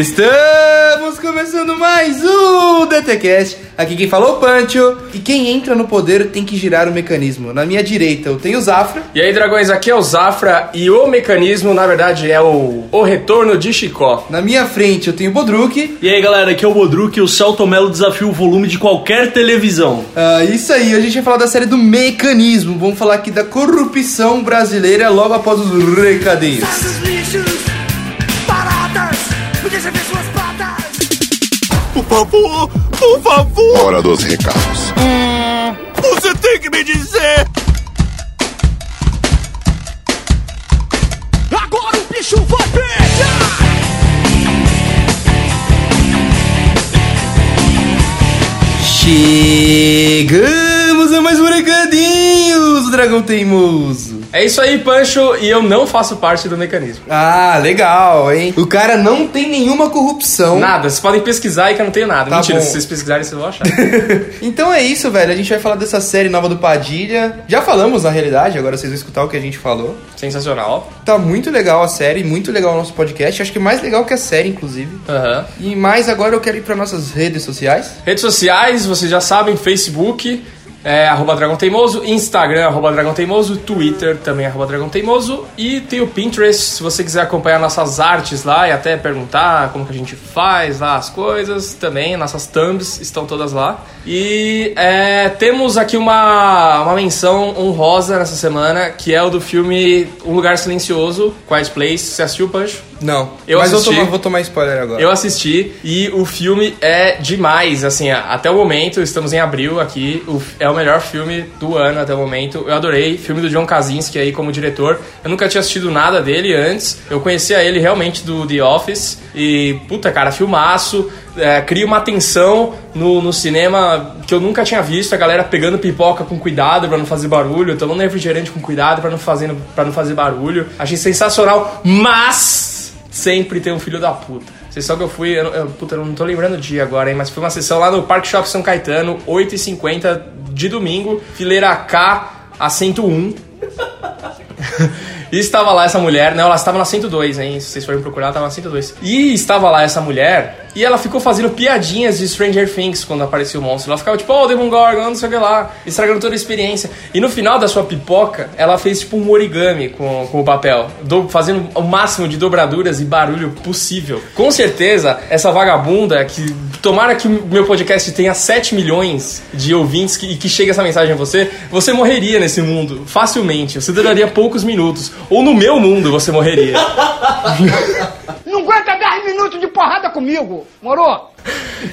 Estamos começando mais um DTCast. Aqui quem falou é o Pancho. E quem entra no poder tem que girar o mecanismo. Na minha direita eu tenho o Zafra. E aí, dragões, aqui é o Zafra e o mecanismo, na verdade, é o, o retorno de Chicó. Na minha frente eu tenho o Bodruk. E aí galera, aqui é o Bodruk e o Celto Melo desafia o volume de qualquer televisão. Ah, isso aí, a gente vai falar da série do mecanismo. Vamos falar aqui da corrupção brasileira logo após os recadinhos. Favor, por favor, Hora dos recados. você tem que me dizer. Agora o bicho vai pegar. Chegamos a mais um recadinhos, o Dragão Teimoso. É isso aí, Pancho, e eu não faço parte do mecanismo. Ah, legal, hein? O cara não tem nenhuma corrupção. Nada, vocês podem pesquisar aí que eu não tenho nada. Tá Mentira, bom. se vocês pesquisarem, vocês vão achar. Então é isso, velho. A gente vai falar dessa série nova do Padilha. Já falamos, na realidade, agora vocês vão escutar o que a gente falou. Sensacional. Tá muito legal a série, muito legal o nosso podcast. Acho que mais legal que a série, inclusive. Aham. E mais agora eu quero ir para nossas redes sociais. Redes sociais, vocês já sabem, Facebook, é, arroba Dragão Teimoso, Instagram, arroba Dragão Teimoso, Twitter também, arroba Dragão Teimoso, e tem o Pinterest, se você quiser acompanhar nossas artes lá e até perguntar como que a gente faz lá as coisas, também, nossas thumbs estão todas lá. E é, temos aqui uma, uma menção honrosa nessa semana, que é o do filme Um Lugar Silencioso, Quiet Place. Você assistiu, Pancho? Não. Eu Mas assisti. eu tomar- vou tomar spoiler agora. Eu assisti e o filme é demais, assim, até o momento, estamos em abril aqui, o é o melhor filme do ano até o momento. Eu adorei, filme do John Krasinski aí como diretor. Eu nunca tinha assistido nada dele antes. Eu conhecia ele realmente do The Office e puta, cara, filmaço. É, cria uma tensão no, no cinema que eu nunca tinha visto, a galera pegando pipoca com cuidado pra não fazer barulho, tomando refrigerante com cuidado pra não fazer, pra não fazer barulho. Achei sensacional, mas sempre tem um filho da puta. Vocês sabem que eu fui, eu, eu, puta, eu não tô lembrando o dia agora, hein, mas foi uma sessão lá no Park Shop São Caetano, 8h50 de domingo, fileira K, assento 1. E estava lá essa mulher, não, ela estava na 102, hein? Se vocês forem procurar, ela estava na 102. E estava lá essa mulher, e ela ficou fazendo piadinhas de Stranger Things quando apareceu o monstro. Ela ficava tipo, oh, Demon Gorgon, não sei o que lá, estragando toda a experiência. E no final da sua pipoca, ela fez tipo um origami com, com o papel, do- fazendo o máximo de dobraduras e barulho possível. Com certeza, essa vagabunda que. Tomara que o meu podcast tenha 7 milhões de ouvintes e que chegue essa mensagem a você, você morreria nesse mundo facilmente. Você duraria poucos minutos. Ou no meu mundo você morreria. Não aguenta 10 minutos de porrada comigo, moro?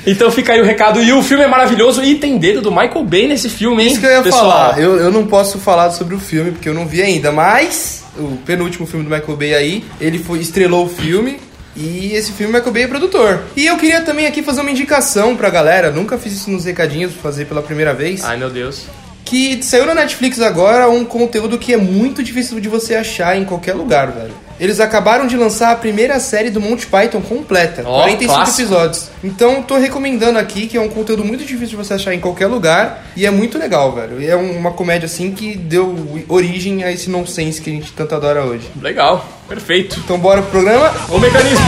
Então fica aí o recado. E o filme é maravilhoso e tem dedo do Michael Bay nesse filme, hein? Isso que eu ia pessoal? falar. Eu, eu não posso falar sobre o filme porque eu não vi ainda, mas o penúltimo filme do Michael Bay aí, ele foi, estrelou o filme. E esse filme o Michael Bay é produtor. E eu queria também aqui fazer uma indicação pra galera. Nunca fiz isso nos recadinhos, vou fazer pela primeira vez. Ai, meu Deus. Que saiu na Netflix agora um conteúdo que é muito difícil de você achar em qualquer lugar, velho. Eles acabaram de lançar a primeira série do Monty Python completa, Ó, 45 clássico. episódios. Então, tô recomendando aqui, que é um conteúdo muito difícil de você achar em qualquer lugar e é muito legal, velho. E é um- uma comédia assim que deu origem a esse nonsense que a gente tanto adora hoje. Legal. Perfeito. Então, bora pro programa. O mecanismo.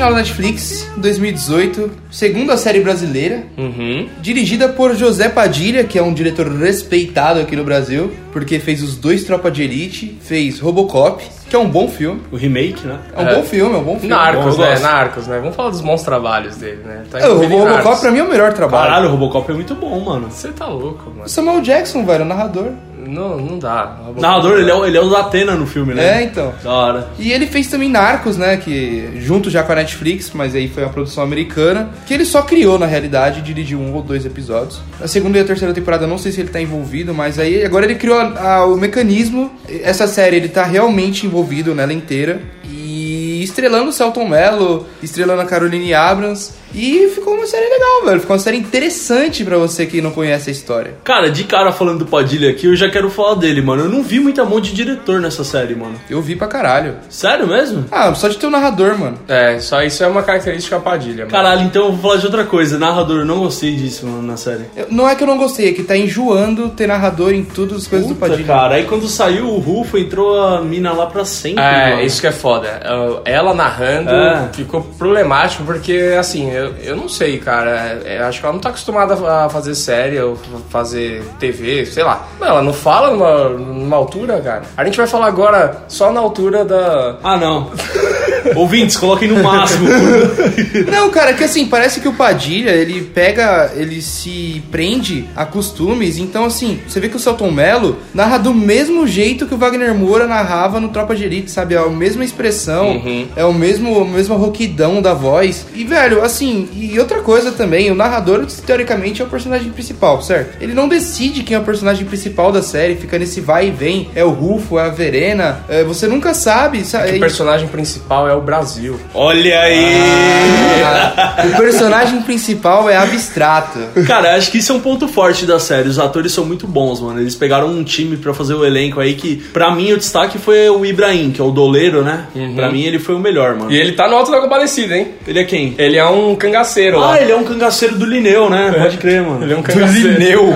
Original da Netflix, 2018, segunda série brasileira, Uhum. dirigida por José Padilha, que é um diretor respeitado aqui no Brasil, porque fez os dois Tropa de Elite, fez Robocop, que é um bom filme. O remake, né? É um É. bom filme, é um bom filme. Narcos, eu né? Narcos, né? Vamos falar dos bons trabalhos dele, né? Tá É, o Robocop Narcos. pra mim é o melhor trabalho. Caralho, o Robocop é muito bom, mano. Você tá louco, mano. Samuel Jackson, velho, o narrador. Não, não dá. Robocop O narrador, ele é, o- ele é o da Atena no filme, né? É, então. Da hora. E ele fez também Narcos, né? Que junto já com a Netflix, mas aí foi uma produção americana. Que ele só criou, na realidade, dirigiu um ou dois episódios. A segunda e a terceira temporada, eu não sei se ele tá envolvido, mas aí agora ele criou a- a- o mecanismo. Essa série ele tá realmente envolvido nela inteira. E estrelando o Celton Mello, estrelando a Caroline Abrams. E ficou uma série legal, velho. Ficou uma série interessante pra você que não conhece a história. Cara, de cara falando do Padilha aqui, eu já quero falar dele, mano. Eu não vi muita mão de diretor nessa série, mano. Eu vi pra caralho. Sério mesmo? Ah, só de ter um narrador, mano. É, só isso é uma característica Padilha, mano. Caralho, então eu vou falar de outra coisa. Narrador, eu não gostei disso, mano, na série. Eu- Não é que eu não gostei, é que tá enjoando ter narrador em todas as coisas do Puta, Padilha. cara. Aí quando saiu o Rufo, entrou a mina lá pra sempre, É, mano. isso que é foda. Eu- Ela narrando É. ficou problemático porque, assim, eu, eu não sei, cara. É, acho que ela não tá acostumada a fazer série ou fazer TV, sei lá. Não, ela não fala numa, numa altura, cara. A gente vai falar agora só na altura da. Ah, não. Ouvintes, coloquem no máximo. Não, cara, que assim, parece que o Padilha, ele pega, ele se prende a costumes. Então, assim, você vê que o Celton Mello narra do mesmo jeito que o Wagner Moura narrava no Tropa de Elite, sabe? É a mesma expressão, é o mesmo, a mesma rouquidão da voz. E, velho, assim, e outra coisa também, o narrador, teoricamente, é o personagem principal, certo? Ele não decide quem é o personagem principal da série, fica nesse vai e vem. É o Rufo, é a Verena, é, você nunca sabe, sabe? O personagem principal é o Brasil. Olha aí! Ah, o personagem principal é abstrato. Cara, acho que isso é um ponto forte da série. Os atores são muito bons, mano. Eles pegaram um time pra fazer o elenco aí que, pra mim, o destaque foi o Ibrahim, que é o doleiro, né? Pra mim, ele foi o melhor, mano. E ele tá no alto da compadecida, hein? Ele é quem? Ele é um cangaceiro lá. Ah, ele é um cangaceiro do Lineu, né? Pode crer, mano. Ele é um cangaceiro. É, do Lineu.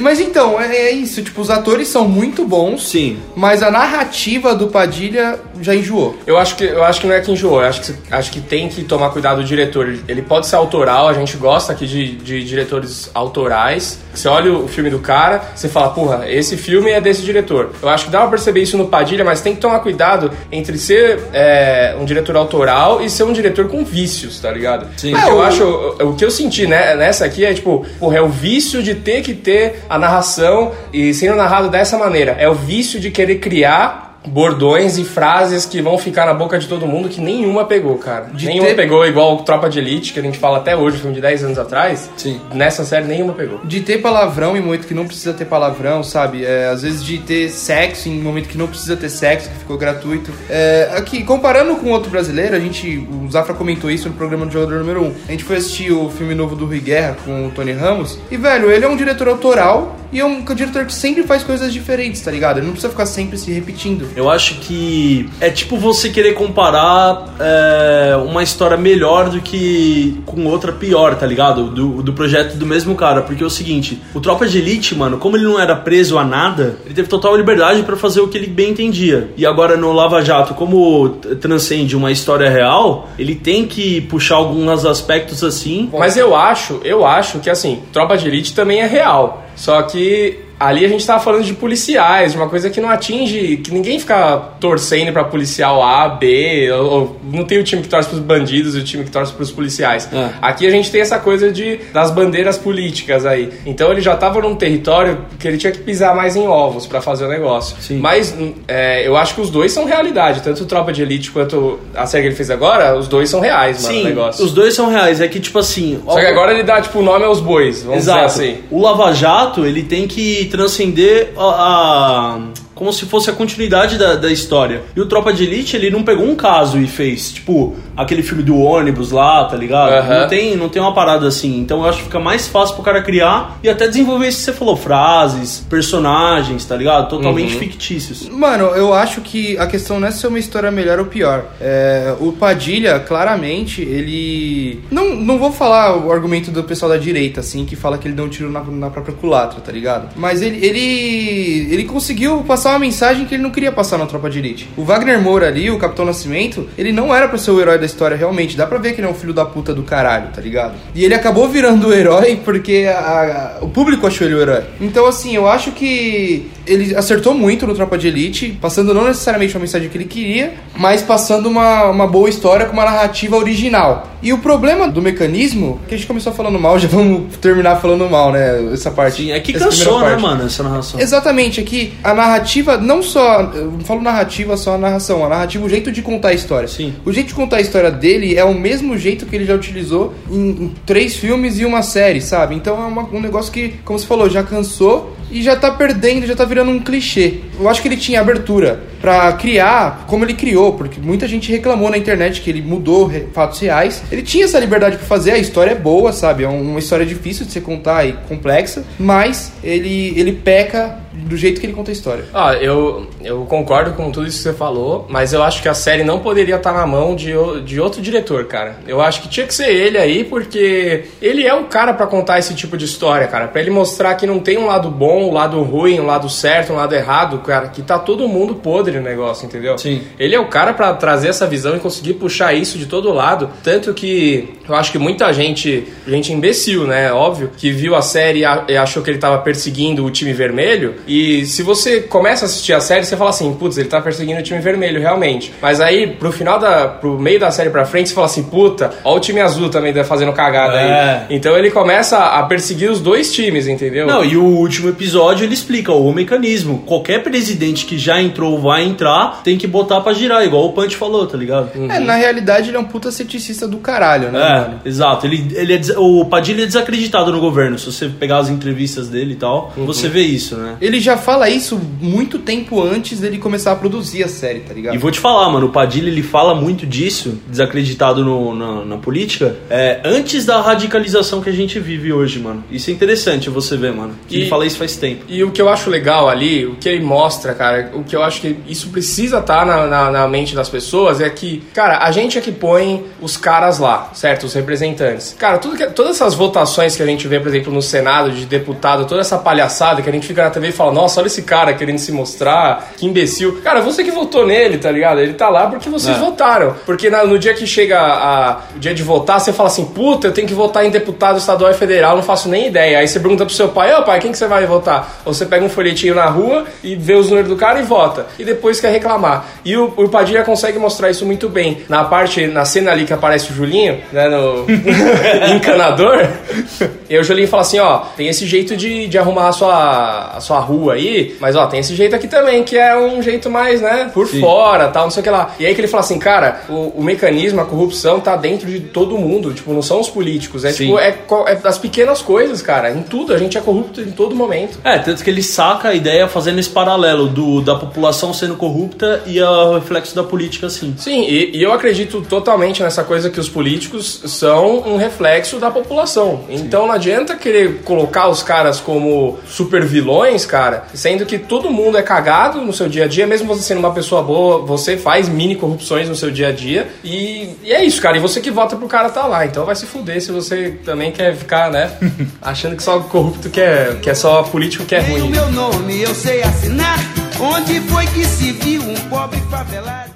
Mas então, é, é isso. Tipo, os atores são muito bons. Sim. Mas a narrativa do Padilha já enjoou. Eu acho que eu acho que não é que enjoou, eu acho que acho que tem que tomar cuidado o diretor. Ele- pode ser autoral, a gente gosta aqui de, de diretores autorais. Você olha o filme do cara, você fala, porra, esse filme é desse diretor. Eu acho que dá pra perceber isso no Padilha, mas tem que tomar cuidado entre ser é, um diretor autoral e ser um diretor com vícios, tá ligado? Sim. Porque É, eu o- acho, o, o que eu senti né, nessa aqui é tipo, porra, é o vício de ter que ter a narração e sendo narrado dessa maneira. É o vício de querer criar bordões e frases que vão ficar na boca de todo mundo que nenhuma pegou, cara. De nenhuma ter- pegou igual Tropa de Elite, que a gente fala até hoje, filme de 10 anos atrás. Sim. Nessa série nenhuma pegou. De ter palavrão em momento que não precisa ter palavrão, sabe? É, às vezes de ter sexo em momento que não precisa ter sexo, que ficou gratuito. É, aqui, comparando com outro brasileiro, a gente. O Zafra comentou isso no programa do Jogador Número 1. A gente foi assistir o filme novo do Rui Guerra com o Tony Ramos. E, velho, ele é um diretor autoral e é um diretor que sempre faz coisas diferentes, tá ligado? Ele não precisa ficar sempre se repetindo. Eu acho que é tipo você querer comparar é, uma história melhor do que com outra pior, tá ligado? Do, do projeto do mesmo cara. Porque é o seguinte, o Tropa de Elite, mano, como ele não era preso a nada, ele teve total liberdade pra fazer o que ele bem entendia. E agora no Lava Jato, como transcende uma história real, ele tem que puxar alguns aspectos assim. Mas eu acho, eu acho que assim, Tropa de Elite também é real. Só que ali a gente tava falando de policiais, de uma coisa que não atinge, que ninguém fica torcendo pra policial A, B, ou, ou não tem o time que torce pros bandidos e o time que torce pros policiais. É. Aqui a gente tem essa coisa de das bandeiras políticas aí. Então ele já tava num território que ele tinha que pisar mais em ovos pra fazer o negócio. Sim. Mas é, eu acho que os dois são realidade, tanto o Tropa de Elite quanto a série que ele fez agora, os dois são reais, mano, o Sim, negócio. os dois são reais. É que, tipo assim. Só que agora ele dá, tipo, o nome aos bois, vamos Exato. dizer assim. O Lava Jato, ele tem que transcender a, a- como se fosse a continuidade da, da história. E o Tropa de Elite, ele não pegou um caso e fez, tipo, aquele filme do ônibus lá, tá ligado? Aham. Não, tem, não tem uma parada assim. Então eu acho que fica mais fácil pro cara criar e até desenvolver isso que você falou, frases, personagens, tá ligado? Totalmente Uhum. fictícios. Mano, eu acho que a questão não é ser uma história melhor ou pior. É, o Padilha, claramente, ele. Não, não vou falar o argumento do pessoal da direita, assim, que fala que ele deu um tiro na, na própria culatra, tá ligado? Mas ele, ele. Ele conseguiu passar uma mensagem que ele não queria passar na Tropa de Elite. O Wagner Moura ali, o Capitão Nascimento, ele não era pra ser o herói da história realmente. Dá pra ver que ele é um filho da puta do caralho, tá ligado? E ele acabou virando o herói porque a- a- o público achou ele o herói. Então, assim, eu acho que ele acertou muito no Tropa de Elite, passando não necessariamente uma mensagem que ele queria, mas passando uma, uma boa história com uma narrativa original. E o problema do mecanismo, que a gente começou falando mal, já vamos terminar falando mal, né? Essa parte. Sim, é que cansou, né, mano, essa narração. Exatamente, é que a narrativa, não só. Eu não falo narrativa só a narração, a narrativa, o jeito de contar a história. Sim. O jeito de contar a história dele é o mesmo jeito que ele já utilizou em, em três filmes e uma série, sabe? Então é uma- um negócio que, como você falou, já cansou e já tá perdendo, já tá virando um clichê. eu acho que ele tinha abertura pra criar como ele criou, porque muita gente reclamou na internet que ele mudou fatos reais. Ele tinha essa liberdade pra fazer, a história é boa, sabe? É uma história difícil de se contar e complexa, mas ele, ele peca do jeito que ele conta a história. Ah, eu, eu concordo com tudo isso que você falou, mas eu acho que a série não poderia estar na mão de, de outro diretor, cara. Eu acho que tinha que ser ele aí, porque ele é o cara pra contar esse tipo de história, cara. Pra ele mostrar que não tem um lado bom, um lado ruim, um lado certo, um lado errado, cara. Que tá todo mundo podre no negócio, entendeu? Sim. Ele é o cara pra trazer essa visão e conseguir puxar isso de todo lado. Tanto que eu acho que muita gente, gente imbecil, né? Óbvio, que viu a série e e achou que ele tava perseguindo o time vermelho. E se você começa a assistir a série, você fala assim, putz, ele tá perseguindo o time vermelho, realmente. Mas aí, pro final da. pro meio da série pra frente, você fala assim, puta, ó o time azul também tá fazendo cagada É. aí. Então ele começa a perseguir os dois times, entendeu? Não, e o último episódio ele explica o mecanismo. Qualquer presidente que já entrou ou vai entrar tem que botar pra girar, igual o Punch falou, tá ligado? É, na realidade ele é um puta ceticista do caralho, né? É, mano? exato. Ele, ele é o Padilha é desacreditado no governo. Se você pegar as entrevistas dele e tal, você vê isso, né? Ele já fala isso muito tempo antes dele começar a produzir a série, tá ligado? E vou te falar, mano, o Padilha ele fala muito disso, desacreditado no- na, na política, é, antes da radicalização que a gente vive hoje, mano. Isso é interessante você ver, mano. Que E- ele fala isso faz tempo. E o que eu acho legal ali, o que ele mostra, cara, o que eu acho que isso precisa estar na, na, na mente das pessoas é que, cara, a gente é que põe os caras lá, certo? Os representantes. Cara, tudo que, todas essas votações que a gente vê, por exemplo, no Senado, de deputado, toda essa palhaçada que a gente fica na TV fala, nossa, olha esse cara querendo se mostrar, que imbecil. Cara, você que votou nele, tá ligado? Ele tá lá porque vocês É. votaram. Porque na- no dia que chega a- o dia de votar, você fala assim, puta, eu tenho que votar em deputado estadual e federal, não faço nem ideia. Aí você pergunta pro seu pai, ô pai, quem que você vai votar? Ou você pega um folhetinho na rua e vê os números do cara e vota. E depois quer reclamar. E o, o Padilha consegue mostrar isso muito bem. Na parte, na cena ali que aparece o Julinho, né, no encanador, e o Julinho fala assim, ó, tem esse jeito de, de arrumar a sua, a sua rua aí, mas ó, tem esse jeito aqui também, que é um jeito mais, né, por fora, tal, não sei o que lá. E aí que ele fala assim, cara, o, o mecanismo, a corrupção tá dentro de todo mundo, tipo, não são os políticos, é Sim. tipo, é, é das pequenas coisas, cara, em tudo, a gente é corrupto em todo momento. É, tanto que ele saca a ideia fazendo esse paralelo do, da população sendo corrupta e o reflexo da política, assim. Sim, e, e eu acredito totalmente nessa coisa que os políticos são um reflexo da população. Então não adianta querer colocar os caras como super vilões, cara, sendo que todo mundo é cagado no seu dia a dia, mesmo você sendo uma pessoa boa, você faz mini corrupções no seu dia a dia. E, e é isso, cara. E você que vota pro cara tá lá. Então vai se fuder se você também quer ficar, né, achando que só corrupto que é, que é só político que é Tem o ruim. meu nome, eu sei assinar. Onde foi que se viu um pobre favelado?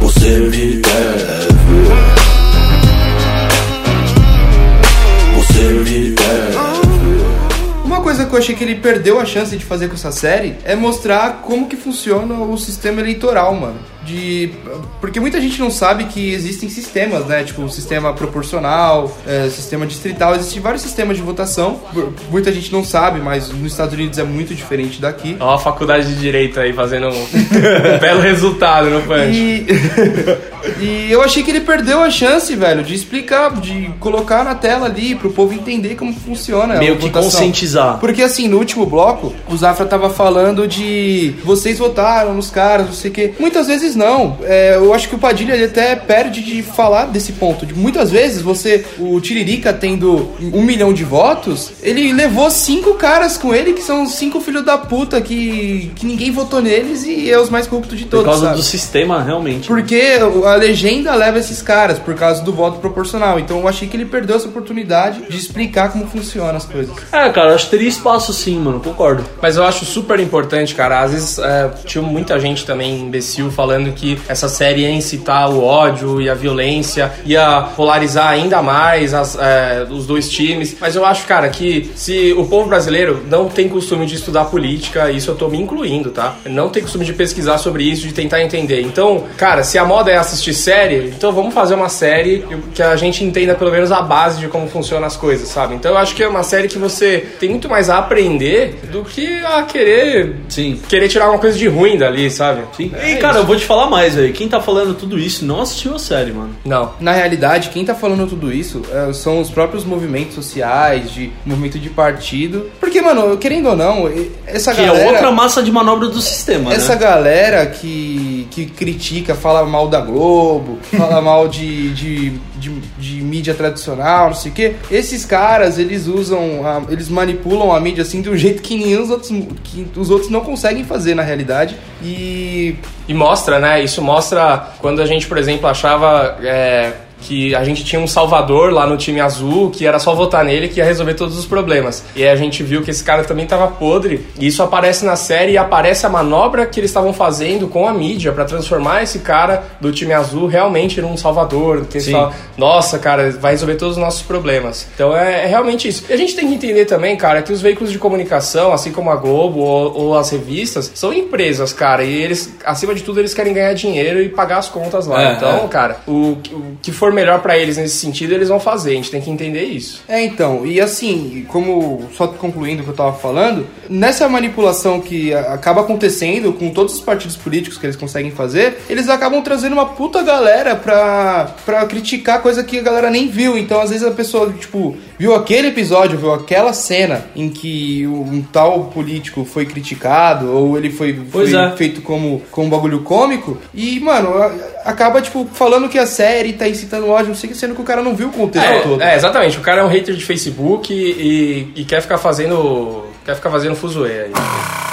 Você me deve. Coisa que eu achei que ele perdeu a chance de fazer com essa série é mostrar como que funciona o sistema eleitoral, mano. De... Porque muita gente não sabe que existem sistemas, né? Tipo, sistema proporcional, é, sistema distrital, existem vários sistemas de votação. Muita gente não sabe, mas nos Estados Unidos é muito diferente daqui. Ó, a faculdade de direito aí fazendo um, um belo resultado no punch. E... e eu achei que ele perdeu a chance, velho, de explicar, de colocar na tela ali pro povo entender como funciona Meio a que votação. conscientizar. Porque assim, no último bloco, o Zafra tava falando de vocês votaram nos caras, não sei o quê. Muitas vezes não. É, eu acho que o Padilha ele até perde de falar desse ponto. De muitas vezes você, o Tiririca tendo um milhão de votos, ele levou cinco caras com ele que são cinco filhos da puta que, que ninguém votou neles e é os mais corruptos de Por todos. causa sabe? do sistema, realmente. Porque a legenda leva esses caras por causa do voto proporcional. Então eu achei que ele perdeu essa oportunidade de explicar como funcionam as coisas. É, cara, acho que teria espaço sim, mano, concordo. Mas eu acho super importante, cara. Às vezes é, tinha muita gente também imbecil falando que essa série ia incitar o ódio e a violência, ia polarizar ainda mais as, é, os dois times. Mas eu acho, cara, que se o povo brasileiro não tem costume de estudar política, isso eu tô me incluindo, tá? Não tem costume de pesquisar sobre isso, de tentar entender. Então, cara, se a moda é assistir série, então vamos fazer uma série que a gente entenda pelo menos a base de como funcionam as coisas, sabe? Então eu acho que é uma série que você tem muito mais a aprender do que a querer Sim. querer tirar uma coisa de ruim dali, sabe? Sim. É e, cara, isso. eu vou te falar mais, velho. Quem tá falando tudo isso não assistiu a série, mano. Não. Na realidade, quem tá falando tudo isso é, são os próprios movimentos sociais, de movimento de partido. Porque, mano, querendo ou não, essa Que galera. é outra massa de manobra do sistema, Essa né? galera que, que critica, fala mal da Globo, fala mal de, de, de, de mídia tradicional, não sei o quê. Esses caras, eles usam, a- eles manipulam a mídia assim de um jeito que nenhum os outros, que os outros não conseguem fazer na realidade. E E mostra, né? Isso mostra quando a gente, por exemplo, achava é, que a gente tinha um salvador lá no time azul, que era só votar nele que ia resolver todos os problemas. E aí a gente viu que esse cara também tava podre. E isso aparece na série e aparece a manobra que eles estavam fazendo com a mídia pra transformar esse cara do time azul realmente num salvador. Que eles falam, nossa, cara, vai resolver todos os nossos problemas. Então é, é realmente isso. E a gente tem que entender também, cara, que os veículos de comunicação, assim como a Globo ou, ou as revistas, são empresas, cara, e eles, acima de tudo, eles querem ganhar dinheiro e pagar as contas lá. É, então, é. cara, o, o que for melhor pra eles nesse sentido, eles vão fazer. A gente tem que entender isso. É, então, e assim, como só concluindo o que eu tava falando, nessa manipulação que acaba acontecendo com todos os partidos políticos que eles conseguem fazer, eles acabam trazendo uma puta galera pra, pra criticar coisa que a galera nem viu. Então, às vezes a pessoa, tipo, viu aquele episódio, viu aquela cena em que um tal político foi criticado, ou ele foi, foi é. feito como, como um bagulho cômico, e, mano, acaba, tipo, falando que a série tá incitando ódio, não sei sendo que o cara não viu o contexto todo. É, é, exatamente. O cara é um hater de Facebook e, e quer ficar fazendo. Quer ficar fazendo fuzuê aí.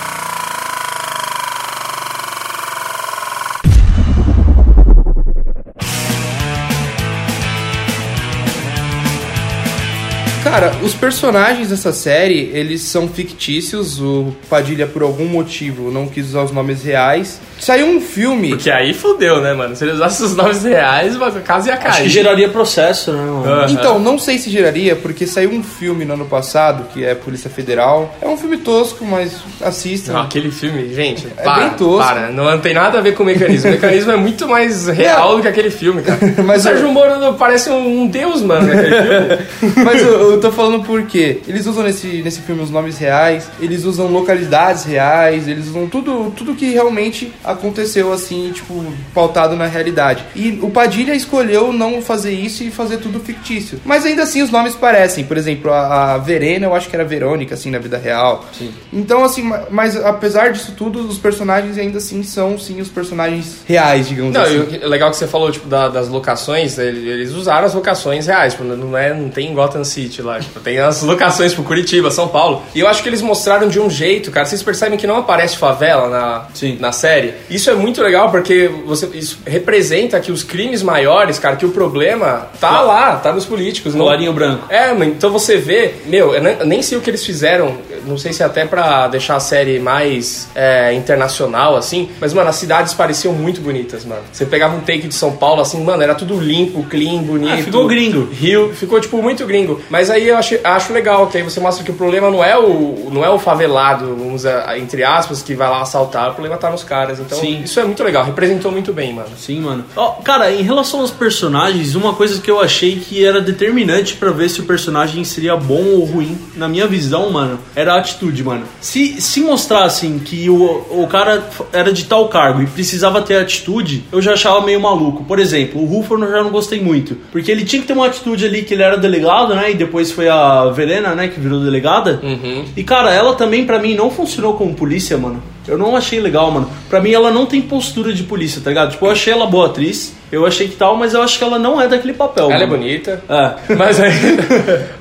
Cara, os personagens dessa série, eles são fictícios. O Padilha, por algum motivo, não quis usar os nomes reais. Saiu um filme. Porque aí fudeu, né, mano? Se ele usasse os nomes reais, a casa ia cair. Acho que geraria processo, né, mano? Ah. Então, não sei se geraria, porque saiu um filme no ano passado, que é Polícia Federal. É um filme tosco, mas assistam. Não, aquele filme, gente, É para, bem tosco. para, não tem nada a ver com o mecanismo. O mecanismo é muito mais real Não. do que aquele filme, cara. Mas o Sérgio eu- Moro parece um, um deus, mano, naquele filme. Mas eu tô falando por quê? Eles usam nesse, nesse filme os nomes reais, eles usam localidades reais, eles usam tudo, tudo que realmente aconteceu assim, tipo, pautado na realidade. E o Padilha escolheu não fazer isso e fazer tudo fictício. Mas ainda assim os nomes parecem. Por exemplo, a, a Verena, eu acho que era Verônica, assim, na vida real. Sim. Então, assim, ma- mas apesar disso tudo, os personagens ainda assim são, sim, os personagens reais, digamos Não, assim. e o legal que você falou, tipo, da- das locações, ele- eles usaram as locações reais, tipo, não, é, não tem Gotham City lá, tipo, tem as locações, tipo, Curitiba, São Paulo. E eu acho que eles mostraram de um jeito, cara, vocês percebem que não aparece favela na, Sim. na série? Isso é muito legal, porque você, isso representa que os crimes maiores, cara, que o problema tá lá, tá nos políticos. não- Colarinho branco. É, mas então você vê, meu, eu nem sei o que eles fizeram, não sei se é até pra deixar a série mais é, internacional, assim, mas, mano, as cidades pareciam muito bonitas, mano. Você pegava um take de São Paulo, assim, mano, era tudo limpo, clean, bonito. Ah, ficou gringo. Rio, ficou, tipo, muito gringo. Mas aí eu acho, acho legal, que aí você mostra que o problema não é o, não é o favelado, vamos dizer, entre aspas, que vai lá assaltar, o problema tá nos caras. Então, Sim. isso é muito legal, representou muito bem, mano. Sim, mano. Ó, cara, em relação aos personagens, uma coisa que eu achei que era determinante pra ver se o personagem seria bom ou ruim, na minha visão, mano, era a atitude, mano. Se, se mostrassem que o, o cara era de tal cargo e precisava ter atitude, eu já achava meio maluco. Por exemplo, o Rufo eu já não gostei muito, porque ele tinha que ter uma atitude ali que ele era delegado, né? E depois foi a Verena, né, que virou delegada. Uhum. E cara, ela também pra mim não funcionou como polícia, mano. Eu não achei legal, mano. Pra mim ela não tem postura de polícia, tá ligado? Tipo, eu achei ela boa atriz, eu achei que tal, mas eu acho que ela não é daquele papel. Ela é mano. bonita. É. Mas aí.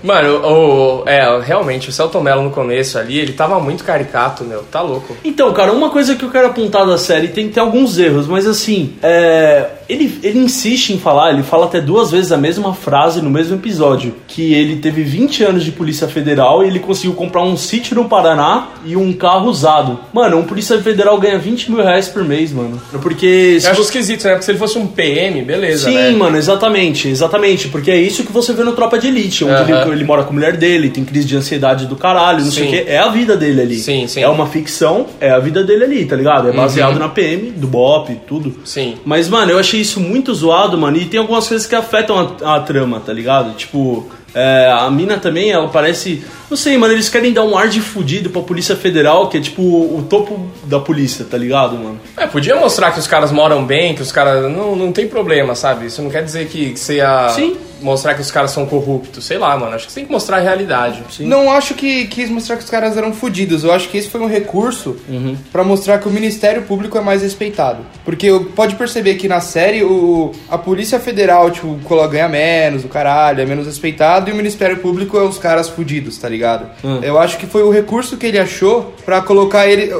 Mano, o, é, realmente, o Celton Mello no começo ali, ele tava muito caricato, meu. Tá louco. Então, cara, uma coisa que eu quero apontar da série tem que ter alguns erros, mas assim, é, ele, ele insiste em falar, ele fala até duas vezes a mesma frase no mesmo episódio, que ele teve 20 anos de polícia federal e ele conseguiu comprar um sítio no Paraná e um carro usado. Mano, um polícia federal ganha 20 mil reais por mês, mano. Porque Eu acho esquisito, né? Porque se ele fosse um PM, beleza, Sim, né? mano, exatamente, exatamente. Porque é isso que você vê no Tropa de Elite, onde ele, ele mora com a mulher dele, tem crise de ansiedade do caralho, não sei o Sim. quê. É a vida dele ali. Sim, sim. É uma ficção, é a vida dele ali, tá ligado? É baseado na PM, do BOP, tudo. Sim. Mas, mano, eu achei isso muito zoado, mano, e tem algumas coisas que afetam a, a trama, tá ligado? Tipo, é, a mina também, ela parece. Não sei, mano, eles querem dar um ar de fudido pra Polícia Federal, que é tipo o topo da polícia, tá ligado, mano? É, podia mostrar que os caras moram bem, que os caras. Não, não tem problema, sabe? Isso não quer dizer que, que ia Sim. Mostrar que os caras são corruptos. Sei lá, mano. Acho que você tem que mostrar a realidade. Não acho que quis mostrar que os caras eram fodidos. Eu acho que esse foi um recurso Uhum. pra mostrar que o Ministério Público é mais respeitado. Porque pode perceber que na série o, a Polícia Federal, tipo, ganha menos, o caralho, é menos respeitado, e o Ministério Público é os caras fudidos, tá ligado? Hum. Eu acho que foi o recurso que ele achou pra colocar ele.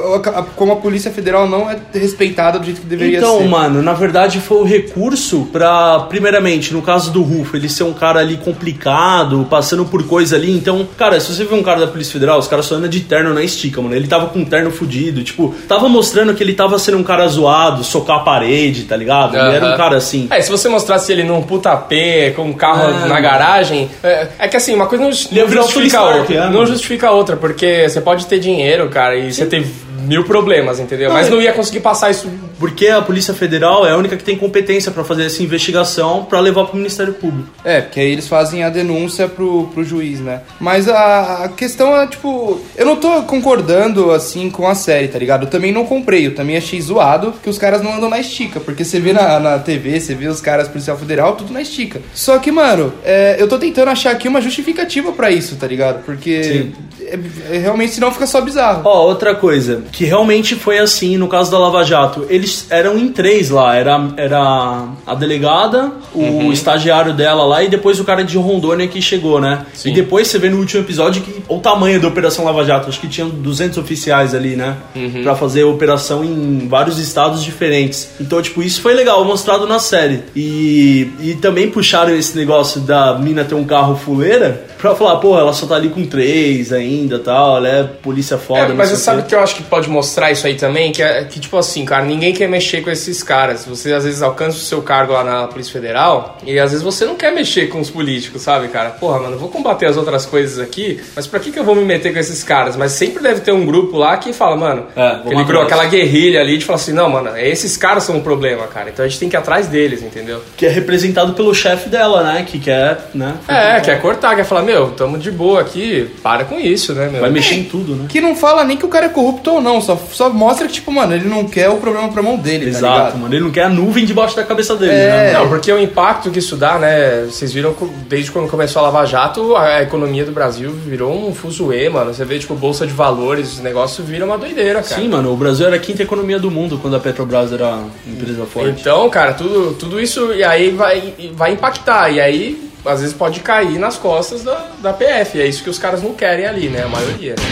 Como a Polícia Federal não é respeitada do jeito que deveria Então, ser. mano, na verdade foi o recurso pra, primeiramente, no caso do Rufo, ele ser um cara ali complicado, passando por coisa ali. Então, cara, se você vê um cara da Polícia Federal, os caras só andam de terno na estica, mano. Ele tava com um terno fudido, tipo, tava mostrando que ele tava sendo um cara zoado, socar a parede, tá ligado? Ele era um cara assim. É, se você mostrasse ele num puta P, com um carro Ah. na garagem. É, é que assim, uma coisa não, não o justifica a outra. Stark, é, não mano. justifica a outra, porque você pode ter dinheiro, cara, e você ter mil problemas, entendeu? Mas não ia conseguir passar isso. Porque a Polícia Federal é a única que tem competência pra fazer essa investigação pra levar pro Ministério Público. É, porque aí eles fazem a denúncia pro, pro juiz, né? Mas a, a questão é, tipo, eu não tô concordando, assim, com a série, tá ligado? Eu também não comprei, eu também achei zoado que os caras não andam na estica, porque você vê na, na TV, você vê os caras policial federal, tudo na estica. Só que, mano, é, eu tô tentando achar aqui uma justificativa pra isso, tá ligado? Porque é- é- realmente senão fica só bizarro. Ó, outra coisa, que realmente foi assim no caso da Lava Jato. Eles eram em três lá. Era, era a delegada, o estagiário dela lá e depois o cara de Rondônia que chegou, né? Sim. E depois você vê no último episódio que o tamanho da Operação Lava Jato. Acho que tinham 200 oficiais ali, né? Pra fazer a operação em vários estados diferentes. Então, tipo, isso foi legal, mostrado na série. E, e também puxaram esse negócio da mina ter um carro fuleira pra falar, pô, ela só tá ali com três ainda tal, ela é polícia foda. É, mas você o sabe quê. que eu acho que pode mostrar isso aí também? Que é que, tipo assim, cara, ninguém quer mexer com esses caras. Você às vezes alcança o seu cargo lá na Polícia Federal e às vezes você não quer mexer com os políticos, sabe, cara? Porra, mano, eu vou combater as outras coisas aqui, mas pra que, que eu vou me meter com esses caras? Mas sempre deve ter um grupo lá que fala, mano, É, aquele grupo, aquela guerrilha ali de falar assim, não, mano, esses caras são um problema, cara. Então a gente tem que ir atrás deles, entendeu? Que é representado pelo chefe dela, né? Que quer, né? É, quer cortar, quer falar, meu, tamo de boa aqui, para com isso, né, meu? Vai mexer em tudo, né? Que não fala nem que o cara é corrupto ou não, só, só mostra que, tipo, mano, ele não quer o problema pra mão dele, tá Exato, ligado? mano. Ele não quer a nuvem debaixo da cabeça dele, É. né? Não, porque o impacto que isso dá, né? Vocês viram desde quando começou a Lava Jato, a economia do Brasil virou um fuzuê, mano. Você vê, tipo, bolsa de valores, o negócio vira uma doideira, cara. Sim, mano. O Brasil era a quinta economia do mundo quando a Petrobras era empresa forte. Então, cara, tudo, tudo isso e aí vai, vai impactar. E aí, às vezes, pode cair nas costas da, da PF. É isso que os caras não querem ali, né? A maioria, né?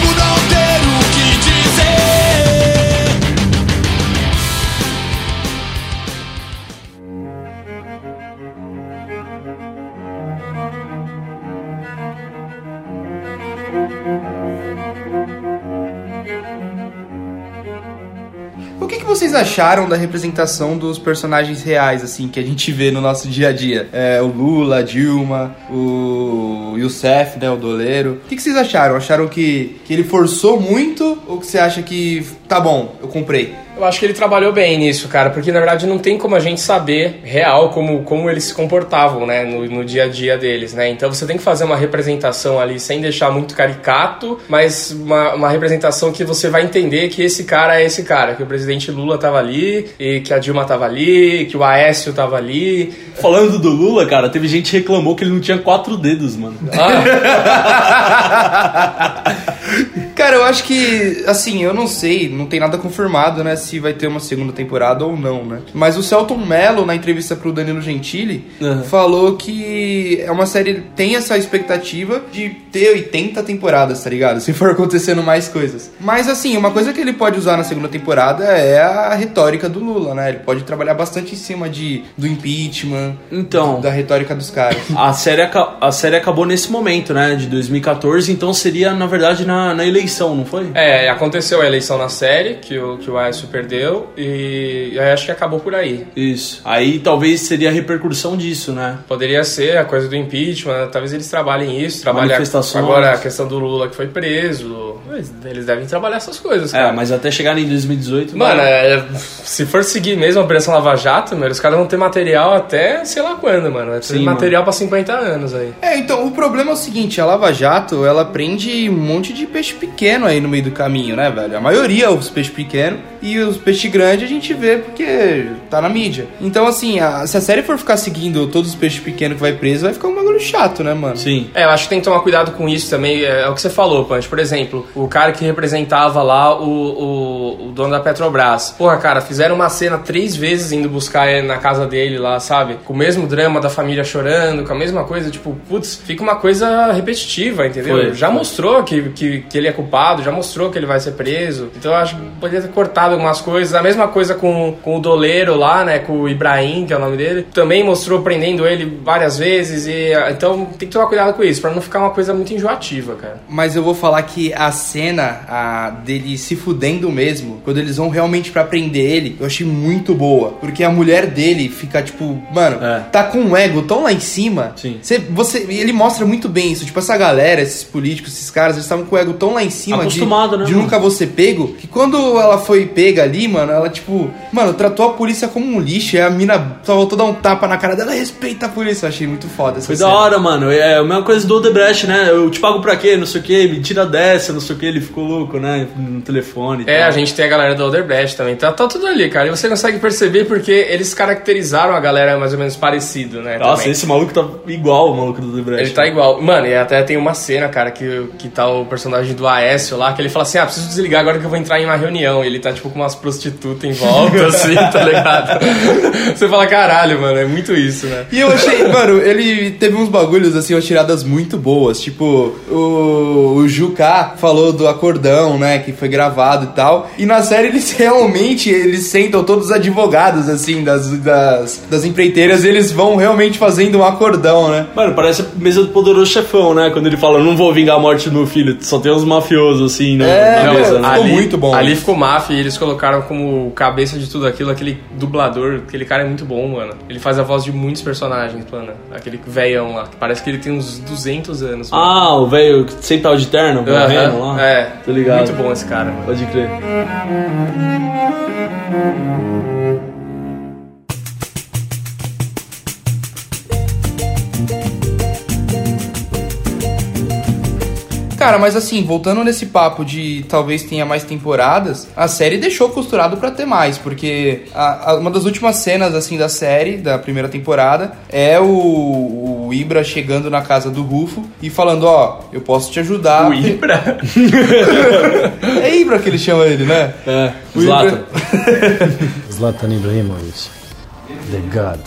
Por não ter o que dizer. Que, que vocês acharam da representação dos personagens reais, assim, que a gente vê no nosso dia a dia? É, o Lula, a Dilma, o Youssef, né, o doleiro. O que, que vocês acharam? Acharam que, que ele forçou muito ou que você acha que, tá bom, eu comprei? Eu acho que ele trabalhou bem nisso, cara, porque na verdade não tem como a gente saber real como, como eles se comportavam, né, no, no dia a dia deles, né? Então você tem que fazer uma representação ali sem deixar muito caricato, mas uma, uma representação que você vai entender que esse cara é esse cara, que o presidente Lula tava ali, e que a Dilma tava ali, que o Aécio tava ali. Falando do Lula, cara, teve gente que reclamou que ele não tinha quatro dedos, mano. Cara, eu acho que, assim, eu não sei, não tem nada confirmado, né, se vai ter uma segunda temporada ou não, né? Mas o Celton Mello, na entrevista pro Danilo Gentili, Uhum. falou que é uma série, tem essa expectativa de ter 80 temporadas, tá ligado? Se for acontecendo mais coisas. Mas, assim, uma coisa que ele pode usar na segunda temporada é a retórica do Lula, né? Ele pode trabalhar bastante em cima de, do impeachment, Então, da retórica dos caras. a série, a série acabou nesse momento, né? De 2014, então seria, na verdade, na na, na eleição, não foi? É, aconteceu a eleição na série, que o, que o Aécio perdeu, e aí acho que acabou por aí. Isso. Aí talvez seria a repercussão disso, né? Poderia ser a coisa do impeachment, talvez eles trabalhem isso, Manifestações. agora a questão do Lula que foi preso. Eles devem trabalhar essas coisas, É, cara. mas até chegar em 2018. Mano, é, se for seguir mesmo a Operação Lava Jato, meu, os caras vão ter material até sei lá quando, mano. Vai ter Sim, material pra 50 anos aí. É, então, o problema é o seguinte, a Lava Jato, ela prende um monte de peixe pequeno aí no meio do caminho, né, velho? A maioria é os peixes pequenos e os peixes grandes a gente vê porque tá na mídia. Então, assim, a- se a série for ficar seguindo todos os peixes pequenos que vai preso, vai ficar um bagulho chato, né, mano? Sim. É, eu acho que tem que tomar cuidado com isso também. É, é o que você falou, Punch. Por exemplo, o cara que representava lá o, o, o dono da Petrobras. Porra, cara, fizeram uma cena três vezes indo buscar ele na casa dele lá, sabe? Com o mesmo drama da família chorando, com a mesma coisa. Tipo, putz, fica uma coisa repetitiva, entendeu? Foi, já mostrou que, que, que ele é culpado, já mostrou que ele vai ser preso. Então eu acho que poderia ter cortado algumas coisas. A mesma coisa com, com o doleiro lá, né? Com o Ibrahim, que é o nome dele. Também mostrou prendendo ele várias vezes. e ah, Então tem que tomar cuidado com isso, pra não ficar uma coisa muito enjoativa, cara. Mas eu vou falar que a cena a, dele se fudendo mesmo, quando eles vão realmente pra prender ele, eu achei muito boa. Porque a mulher dele fica, tipo, mano, É. tá com um ego tão lá em cima. Sim. Você, você, ele mostra muito bem isso. Tipo, essa galera, esses políticos, esses caras, eles estavam com o ego tão lá em cima de, Acostumado, né, de mano? nunca ser pego, que quando ela foi pega ali, mano, ela, tipo, mano, tratou a polícia como um lixo. E a mina só voltou a dar um tapa na cara dela, respeita a polícia. Eu achei muito foda essa Foi cena. da hora, mano. É a mesma coisa do Odebrecht, né? Eu te pago pra quê? Não sei o quê, me tira dessa, não sei o quê. Ele ficou louco, né? No telefone. É, tal. a gente tem a galera do Odebrecht também. Tá, tá tudo ali, cara. E você consegue perceber porque eles caracterizaram a galera mais ou menos parecido, né? Nossa, também. esse maluco tá igual o maluco do Odebrecht. Ele tá igual. Mano, e até tem uma cena, cara, que, que tá o personagem do Aécio lá, que ele fala assim: ah, preciso desligar agora que eu vou entrar em uma reunião. E ele tá, tipo, com umas prostitutas em volta, assim, tá ligado? Você fala, caralho, mano, é muito isso, né? E eu achei, mano, ele teve uns bagulhos assim, umas tiradas muito boas. Tipo, o, o Juká falou do acordão, né? Que foi gravado e tal. E na série eles realmente eles sentam todos os advogados, assim, das, das, das empreiteiras, e eles vão realmente fazendo um acordão, né? Mano, parece a mesa do poderoso chefão, né? Quando ele fala, não vou vingar a morte do meu filho, só tem uns mafiosos assim na, É, na mesa, né? ficou muito bom. Ali ficou máfia e eles colocaram como cabeça de tudo aquilo aquele dublador. Aquele cara é muito bom, mano. Ele faz a voz de muitos personagens, mano. Aquele velhão lá. que Parece que ele tem uns 200 anos. mano. Ah, o velho sempre tava de terno, morrendo Aham, lá. É, Tô ligado. muito bom esse cara. mano. Pode crer. Cara, mas assim, voltando nesse papo de talvez tenha mais temporadas, a série deixou costurado pra ter mais, porque a- a- uma das últimas cenas assim da série, da primeira temporada, é o, o Ibra chegando na casa do Rufo e falando, ó, eu posso te ajudar. O Ibra? É Ibra que ele chama ele, né? É, O Zlatan. Zlatan Ibrahimovic, the God.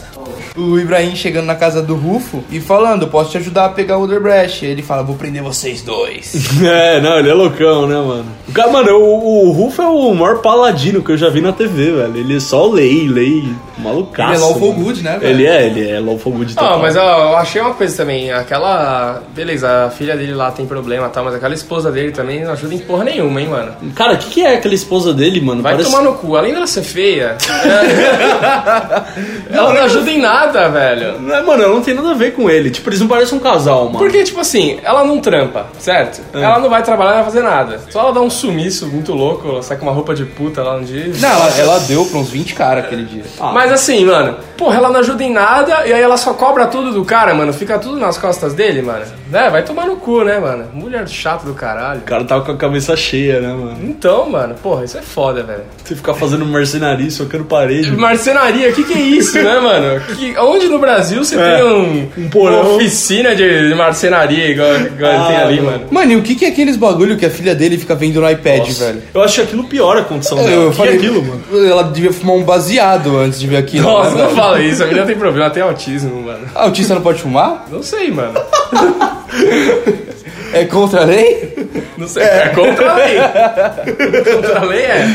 O Ibrahim chegando na casa do Rufo e falando, posso te ajudar a pegar o Odebrecht. Ele fala, vou prender vocês dois. É, não, ele é loucão, né, mano? O cara, mano, o, o Rufo é o maior paladino que eu já vi na TV, velho. Ele só lei, lei, malucaço. Ele é lawful mano. good, né, velho? Ele é, ele é lawful good Ah, total. mas ó, eu achei uma coisa também. Aquela. Beleza, a filha dele lá tem problema e tal, mas aquela esposa dele também não ajuda em porra nenhuma, hein, mano. Cara, o que, que é aquela esposa dele, mano? Vai tomar no cu. Além dela ser feia, ela não ajuda em nada, velho. Não, é, mano, ela não tem nada a ver com ele. Tipo, eles não parecem um casal, mano. Porque, tipo assim, ela não trampa, certo? Ela não vai trabalhar, não vai fazer nada. Só ela dá um sumiço muito louco, ela sai com uma roupa de puta lá um dia. Não, ela, ela deu pra uns 20 caras aquele dia. Mas assim, mano, porra, ela não ajuda em nada e aí ela só cobra tudo do cara, mano. Fica tudo nas costas dele, mano. Né? Vai tomar no cu, né, mano? Mulher chata do caralho. O cara tava com a cabeça cheia, né, mano? Então, mano, porra, isso é foda, velho. Você ficar fazendo marcenaria, socando parede. Marcenaria, o que, que é isso, né, mano? Que, onde no Brasil você É, tem um, um porão. uma oficina de, de marcenaria igual, igual ele tem Ah, ali, mano. mano? E o que, que é aqueles bagulho que a filha dele fica vendo no iPad, Nossa. velho? Eu acho aquilo pior a condição dela. Eu O que falei, é aquilo, mano? Ela devia fumar um baseado antes de ver aquilo. Nossa, né, não velho? Fala isso, a menina tem problema, ela tem autismo, mano. Autista não pode fumar? Não sei, mano. É contra a lei? Não sei. É contra a lei. contra a lei é.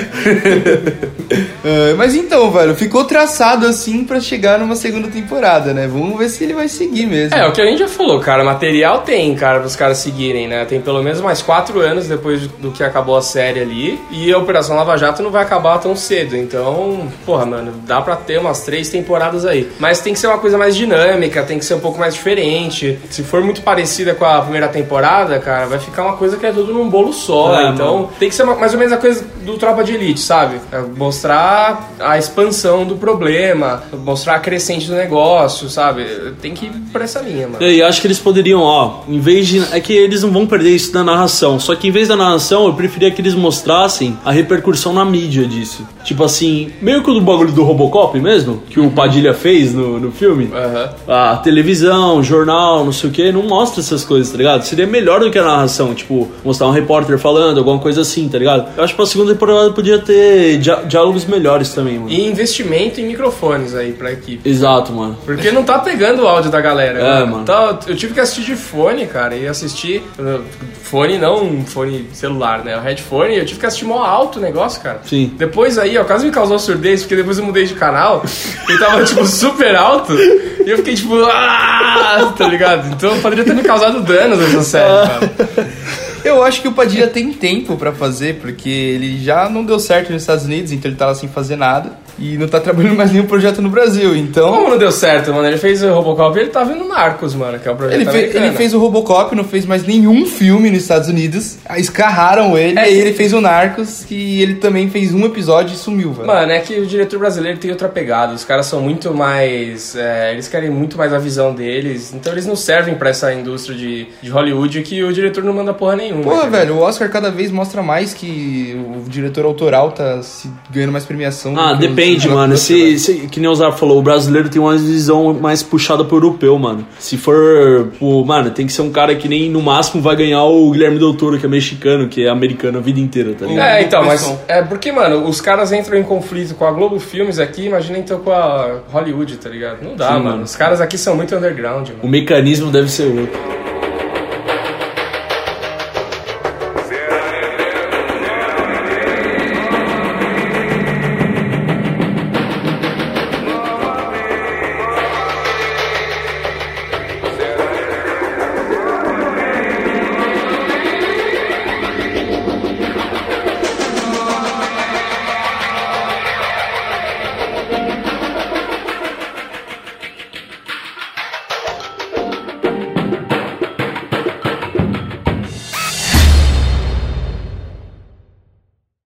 Ah, mas então, velho, ficou traçado assim pra chegar numa segunda temporada, né? Vamos ver se ele vai seguir mesmo. É, o que a gente já falou, cara, material tem, cara, pros caras seguirem, né? Tem pelo menos mais quatro anos depois do que acabou a série ali. E a Operação Lava Jato não vai acabar tão cedo. Então, porra, mano, dá pra ter umas três temporadas aí. Mas tem que ser uma coisa mais dinâmica, tem que ser um pouco mais diferente. Se for muito parecida com a primeira temporada, cara, vai ficar uma coisa que é tudo num bolo só. É, então, mano. tem que ser uma- mais ou menos a coisa do Tropa de Elite, sabe? É mostrar a expansão do problema, mostrar a crescente do negócio, sabe? Tem que ir por essa linha, mano. E aí, acho que eles poderiam, ó, em vez de. É que eles não vão perder isso da narração. Só que em vez da narração, eu preferia que eles mostrassem a repercussão na mídia disso. Tipo assim, meio que o do bagulho do Robocop mesmo, que o Padilha fez no, no filme. Aham. A televisão, jornal, não sei o que, não mostra essas coisas, tá ligado? Seria melhor do que a narração, tipo, mostrar um repórter falando, alguma coisa assim, tá ligado? Eu acho que pra segunda temporada podia ter dia- diálogos melhores também, mano. E investimento em microfones aí pra equipe. Exato, mano. Porque não tá pegando o áudio da galera. É, mano. Tá- eu tive que assistir de fone, cara, e assistir. uh, Fone não um fone celular, né? O headphone, eu tive que assistir mó alto o negócio, cara. Sim. Depois aí, ó, quase me causou surdez, porque depois eu mudei de canal e tava, tipo, super alto. E eu fiquei, tipo, ah, tá ligado? Então poderia ter me causado danos essa série, cara. Eu acho que o Padilha tem tempo pra fazer, porque ele já não deu certo nos Estados Unidos, então ele tá lá sem fazer nada. E não tá trabalhando mais nenhum projeto no Brasil, então. Como não deu certo, mano? Ele fez o Robocop e ele tá vendo Narcos, mano, que é o projeto Ele, fe- americano. ele fez o Robocop, não fez mais nenhum filme nos Estados Unidos. Escarraram ele, É. e aí ele fez o Narcos, que ele também fez um episódio e sumiu, velho. Mano, é que o diretor brasileiro tem outra pegada. Os caras são muito mais. é, eles querem muito mais a visão deles. Então eles não servem pra essa indústria de, de Hollywood que o diretor não manda porra nenhuma. Porra, entendeu? velho, o Oscar cada vez mostra mais que o diretor autoral tá se ganhando mais premiação. Ah, do que os- depende, mano. Se, se- que nem o Zara falou, o brasileiro tem uma visão mais puxada pro europeu, mano. Se for, pô, mano, tem que ser um cara que nem no máximo vai ganhar o Guilherme Del Toro, que é mexicano, que é americano a vida inteira, tá ligado? É, então, mas. É porque, mano, os caras entram em conflito com a Globo Filmes aqui, imagina então com a Hollywood, tá ligado? Não dá, Sim, mano. mano. Os caras aqui são muito underground, mano. O mecanismo deve ser outro.